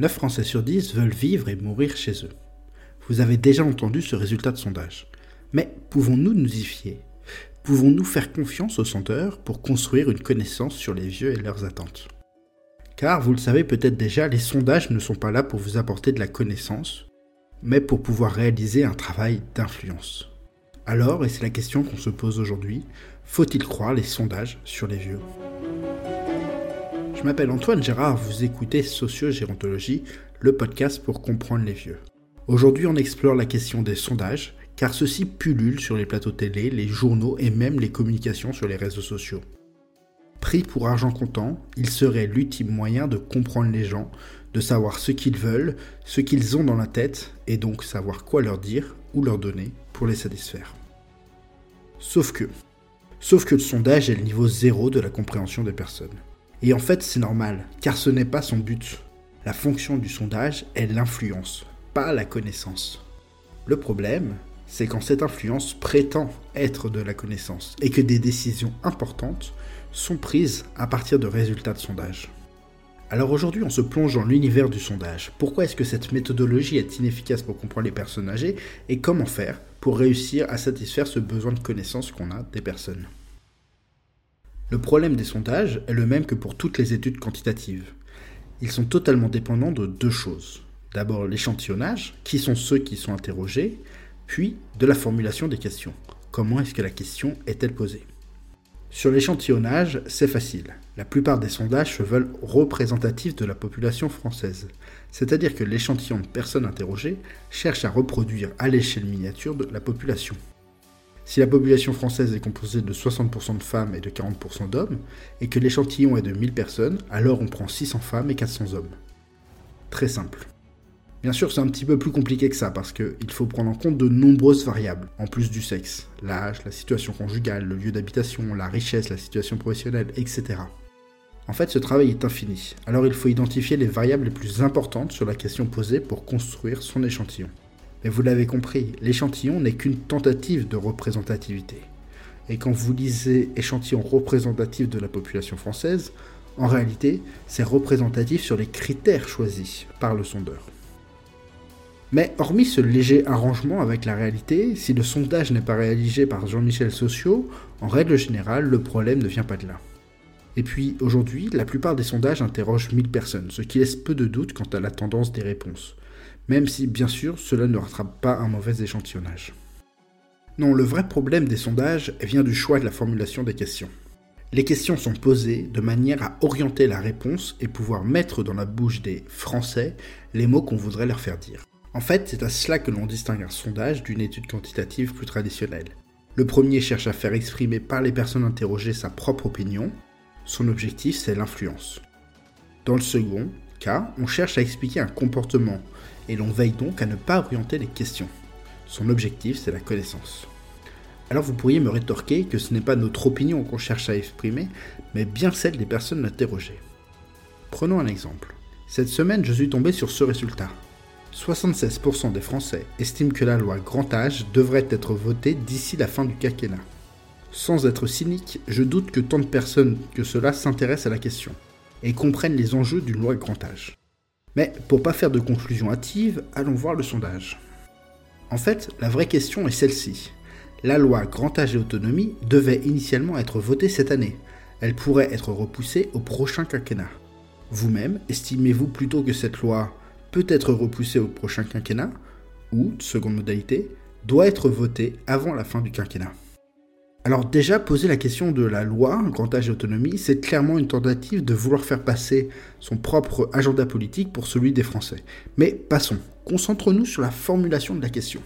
9 Français sur 10 veulent vivre et mourir chez eux. Vous avez déjà entendu ce résultat de sondage. Mais pouvons-nous nous y fier? Pouvons-nous faire confiance aux sondeurs pour construire une connaissance sur les vieux et leurs attentes? Car, vous le savez peut-être déjà, les sondages ne sont pas là pour vous apporter de la connaissance, mais pour pouvoir réaliser un travail d'influence. Alors, et c'est la question qu'on se pose aujourd'hui, faut-il croire les sondages sur les vieux? Je m'appelle Antoine Gérard, vous écoutez Sociogérontologie, le podcast pour comprendre les vieux. Aujourd'hui, on explore la question des sondages, car ceux-ci pullulent sur les plateaux télé, les journaux et même les communications sur les réseaux sociaux. Pris pour argent comptant, il serait l'ultime moyen de comprendre les gens, de savoir ce qu'ils veulent, ce qu'ils ont dans la tête, et donc savoir quoi leur dire ou leur donner pour les satisfaire. Sauf que, Sauf que le sondage est le niveau zéro de la compréhension des personnes. Et en fait, c'est normal, car ce n'est pas son but. La fonction du sondage est l'influence, pas la connaissance. Le problème, c'est quand cette influence prétend être de la connaissance et que des décisions importantes sont prises à partir de résultats de sondage. Alors aujourd'hui, on se plonge dans l'univers du sondage. Pourquoi est-ce que cette méthodologie est inefficace pour comprendre les personnes âgées et comment faire pour réussir à satisfaire ce besoin de connaissance qu'on a des personnes? Le problème des sondages est le même que pour toutes les études quantitatives. Ils sont totalement dépendants de deux choses. D'abord l'échantillonnage, qui sont ceux qui sont interrogés, puis de la formulation des questions. Comment est-ce que la question est-elle posée? Sur l'échantillonnage, c'est facile. La plupart des sondages se veulent représentatifs de la population française, c'est-à-dire que l'échantillon de personnes interrogées cherche à reproduire à l'échelle miniature de la population. Si la population française est composée de 60% de femmes et de 40% d'hommes, et que l'échantillon est de 1000 personnes, alors on prend 600 femmes et 400 hommes. Très simple. Bien sûr, c'est un petit peu plus compliqué que ça parce qu'il faut prendre en compte de nombreuses variables, en plus du sexe, l'âge, la situation conjugale, le lieu d'habitation, la richesse, la situation professionnelle, etc. En fait, ce travail est infini, alors il faut identifier les variables les plus importantes sur la question posée pour construire son échantillon. Mais vous l'avez compris, l'échantillon n'est qu'une tentative de représentativité. Et quand vous lisez échantillon représentatif de la population française, en réalité, c'est représentatif sur les critères choisis par le sondeur. Mais hormis ce léger arrangement avec la réalité, si le sondage n'est pas réalisé par Jean-Michel Sociaux, en règle générale, le problème ne vient pas de là. Et puis, aujourd'hui, la plupart des sondages interrogent 1000 personnes, ce qui laisse peu de doute quant à la tendance des réponses. Même si, bien sûr, cela ne rattrape pas un mauvais échantillonnage. Non, le vrai problème des sondages vient du choix de la formulation des questions. Les questions sont posées de manière à orienter la réponse et pouvoir mettre dans la bouche des Français les mots qu'on voudrait leur faire dire. En fait, c'est à cela que l'on distingue un sondage d'une étude quantitative plus traditionnelle. Le premier cherche à faire exprimer par les personnes interrogées sa propre opinion. Son objectif, c'est l'influence. Dans le second on cherche à expliquer un comportement et l'on veille donc à ne pas orienter les questions. Son objectif, c'est la connaissance. Alors vous pourriez me rétorquer que ce n'est pas notre opinion qu'on cherche à exprimer, mais bien celle des personnes interrogées. Prenons un exemple. Cette semaine, je suis tombé sur ce résultat. 76% des Français estiment que la loi grand âge devrait être votée d'ici la fin du quinquennat. Sans être cynique, je doute que tant de personnes que cela s'intéressent à la question et comprennent les enjeux d'une loi grand âge. Mais pour pas faire de conclusion hâtive, allons voir le sondage. En fait, la vraie question est celle-ci. La loi grand âge et autonomie devait initialement être votée cette année. Elle pourrait être repoussée au prochain quinquennat. Vous-même, estimez-vous plutôt que cette loi peut être repoussé au prochain quinquennat, ou, seconde modalité, doit être voté avant la fin du quinquennat? Alors déjà, poser la question de la loi, grand âge et autonomie, c'est clairement une tentative de vouloir faire passer son propre agenda politique pour celui des Français. Mais passons, concentrons-nous sur la formulation de la question.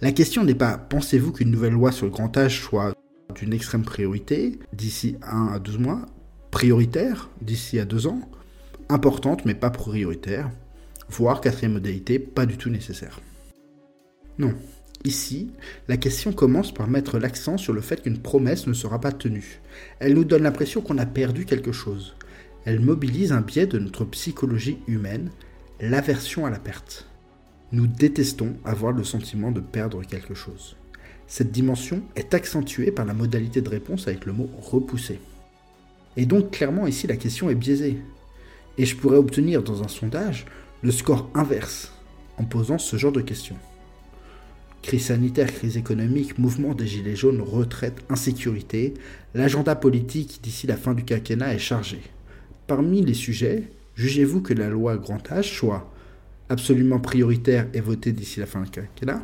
La question n'est pas pensez-vous qu'une nouvelle loi sur le grand âge soit d'une extrême priorité d'ici 1 à 12 mois, prioritaire d'ici à 2 ans, importante mais pas prioritaire, voire quatrième modalité, pas du tout nécessaire? Non. Ici, la question commence par mettre l'accent sur le fait qu'une promesse ne sera pas tenue. Elle nous donne l'impression qu'on a perdu quelque chose. Elle mobilise un biais de notre psychologie humaine, l'aversion à la perte. Nous détestons avoir le sentiment de perdre quelque chose. Cette dimension est accentuée par la modalité de réponse avec le mot repousser. Et donc clairement ici la question est biaisée. Et je pourrais obtenir dans un sondage le score inverse en posant ce genre de questions. Crise sanitaire, crise économique, mouvement des gilets jaunes, retraite, insécurité, l'agenda politique d'ici la fin du quinquennat est chargé. Parmi les sujets, jugez-vous que la loi grand âge soit absolument prioritaire et votée d'ici la fin du quinquennat,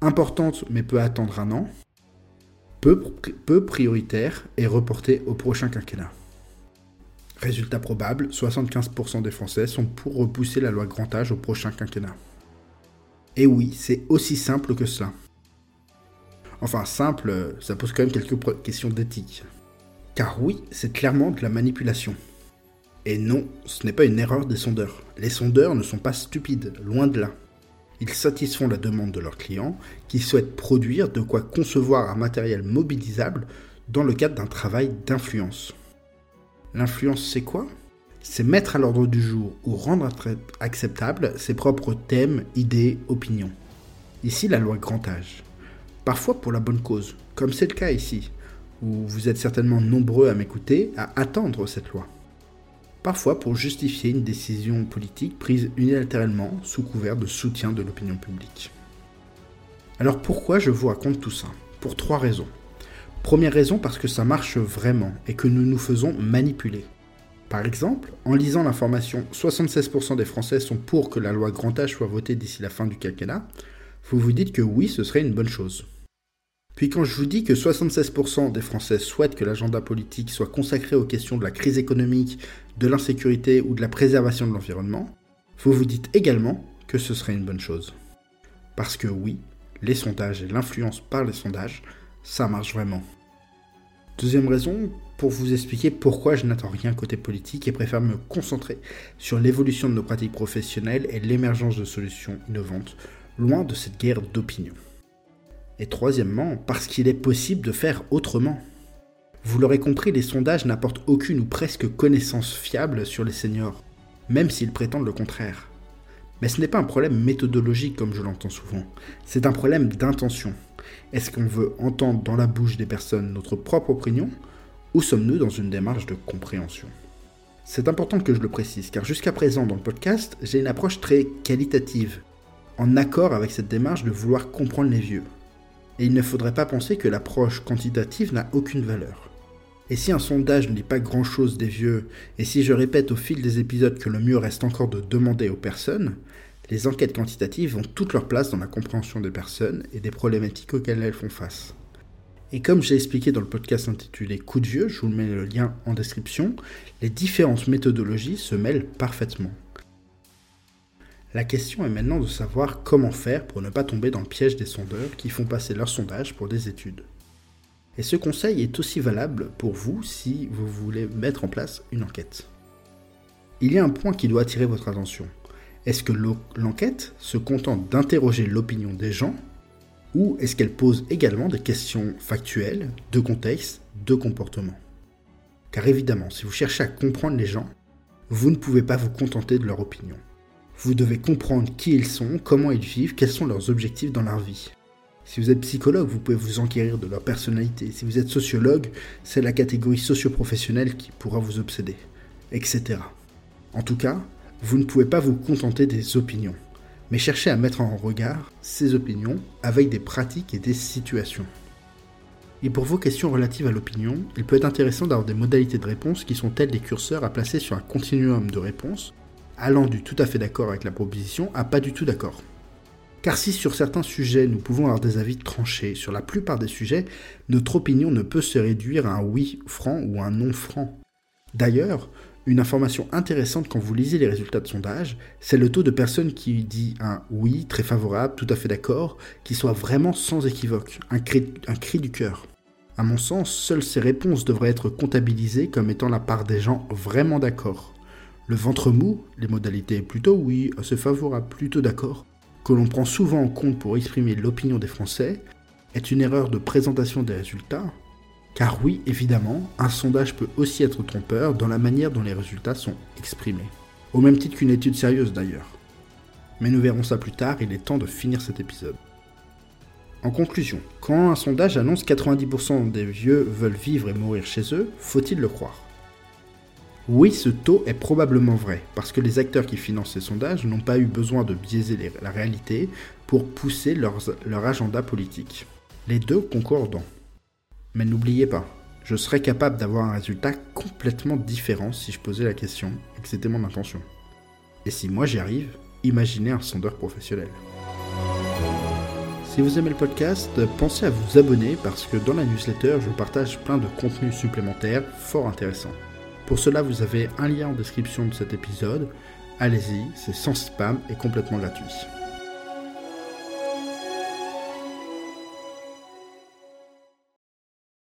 importante mais peut attendre un an, peu, peu prioritaire et reportée au prochain quinquennat. Résultat probable, 75% des Français sont pour repousser la loi grand âge au prochain quinquennat. Et oui, c'est aussi simple que cela. Enfin, simple, ça pose quand même quelques questions d'éthique. Car oui, c'est clairement de la manipulation. Et non, ce n'est pas une erreur des sondeurs. Les sondeurs ne sont pas stupides, loin de là. Ils satisfont la demande de leurs clients qui souhaitent produire de quoi concevoir un matériel mobilisable dans le cadre d'un travail d'influence. L'influence, c'est quoi? C'est mettre à l'ordre du jour ou rendre acceptable ses propres thèmes, idées, opinions. Ici, la loi grand âge. Parfois pour la bonne cause, comme c'est le cas ici, où vous êtes certainement nombreux à m'écouter, à attendre cette loi. Parfois pour justifier une décision politique prise unilatéralement sous couvert de soutien de l'opinion publique. Alors pourquoi je vous raconte tout ça? Pour trois raisons. Première raison parce que ça marche vraiment et que nous nous faisons manipuler. Par exemple, en lisant l'information 76% des Français sont pour que la loi grand âge soit votée d'ici la fin du quinquennat, vous vous dites que oui, ce serait une bonne chose. Puis quand je vous dis que 76% des Français souhaitent que l'agenda politique soit consacré aux questions de la crise économique, de l'insécurité ou de la préservation de l'environnement, vous vous dites également que ce serait une bonne chose. Parce que oui, les sondages et l'influence par les sondages ça marche vraiment. Deuxième raison, pour vous expliquer pourquoi je n'attends rien côté politique et préfère me concentrer sur l'évolution de nos pratiques professionnelles et l'émergence de solutions innovantes, loin de cette guerre d'opinion. Et troisièmement, parce qu'il est possible de faire autrement. Vous l'aurez compris, les sondages n'apportent aucune ou presque connaissance fiable sur les seniors, même s'ils prétendent le contraire. Mais ce n'est pas un problème méthodologique comme je l'entends souvent, c'est un problème d'intention. Est-ce qu'on veut entendre dans la bouche des personnes notre propre opinion ou sommes-nous dans une démarche de compréhension? C'est important que je le précise car jusqu'à présent dans le podcast, j'ai une approche très qualitative, en accord avec cette démarche de vouloir comprendre les vieux. Et il ne faudrait pas penser que l'approche quantitative n'a aucune valeur. Et si un sondage ne dit pas grand-chose des vieux, et si je répète au fil des épisodes que le mieux reste encore de demander aux personnes, les enquêtes quantitatives ont toute leur place dans la compréhension des personnes et des problématiques auxquelles elles font face. Et comme j'ai expliqué dans le podcast intitulé Coup de vieux, je vous mets le lien en description, les différentes méthodologies se mêlent parfaitement. La question est maintenant de savoir comment faire pour ne pas tomber dans le piège des sondeurs qui font passer leurs sondages pour des études. Et ce conseil est aussi valable pour vous si vous voulez mettre en place une enquête. Il y a un point qui doit attirer votre attention. Est-ce que l'enquête se contente d'interroger l'opinion des gens ou est-ce qu'elle pose également des questions factuelles, de contexte, de comportement? Car évidemment, si vous cherchez à comprendre les gens, vous ne pouvez pas vous contenter de leur opinion. Vous devez comprendre qui ils sont, comment ils vivent, quels sont leurs objectifs dans leur vie. Si vous êtes psychologue, vous pouvez vous enquérir de leur personnalité. Si vous êtes sociologue, c'est la catégorie socio-professionnelle qui pourra vous obséder, etc. En tout cas, vous ne pouvez pas vous contenter des opinions, mais chercher à mettre en regard ces opinions avec des pratiques et des situations. Et pour vos questions relatives à l'opinion, il peut être intéressant d'avoir des modalités de réponse qui sont telles des curseurs à placer sur un continuum de réponse, allant du tout à fait d'accord avec la proposition à pas du tout d'accord. Car si sur certains sujets nous pouvons avoir des avis tranchés, sur la plupart des sujets, notre opinion ne peut se réduire à un oui franc ou un non franc. D'ailleurs, une information intéressante quand vous lisez les résultats de sondage, c'est le taux de personnes qui dit un oui très favorable, tout à fait d'accord, qui soit vraiment sans équivoque, un cri, du cœur. À mon sens, seules ces réponses devraient être comptabilisées comme étant la part des gens vraiment d'accord. Le ventre mou, les modalités plutôt oui, assez favorable, plutôt d'accord, que l'on prend souvent en compte pour exprimer l'opinion des Français, est une erreur de présentation des résultats, car oui, évidemment, un sondage peut aussi être trompeur dans la manière dont les résultats sont exprimés. Au même titre qu'une étude sérieuse d'ailleurs. Mais nous verrons ça plus tard, il est temps de finir cet épisode. En conclusion, quand un sondage annonce 90% des vieux veulent vivre et mourir chez eux, faut-il le croire? Oui, ce taux est probablement vrai, parce que les acteurs qui financent ces sondages n'ont pas eu besoin de biaiser la réalité pour pousser leur agenda politique. Les deux concordant. Mais n'oubliez pas, je serais capable d'avoir un résultat complètement différent si je posais la question et que c'était mon intention. Et si moi j'y arrive, imaginez un sondeur professionnel. Si vous aimez le podcast, pensez à vous abonner parce que dans la newsletter, je partage plein de contenus supplémentaires fort intéressants. Pour cela, vous avez un lien en description de cet épisode. Allez-y, c'est sans spam et complètement gratuit.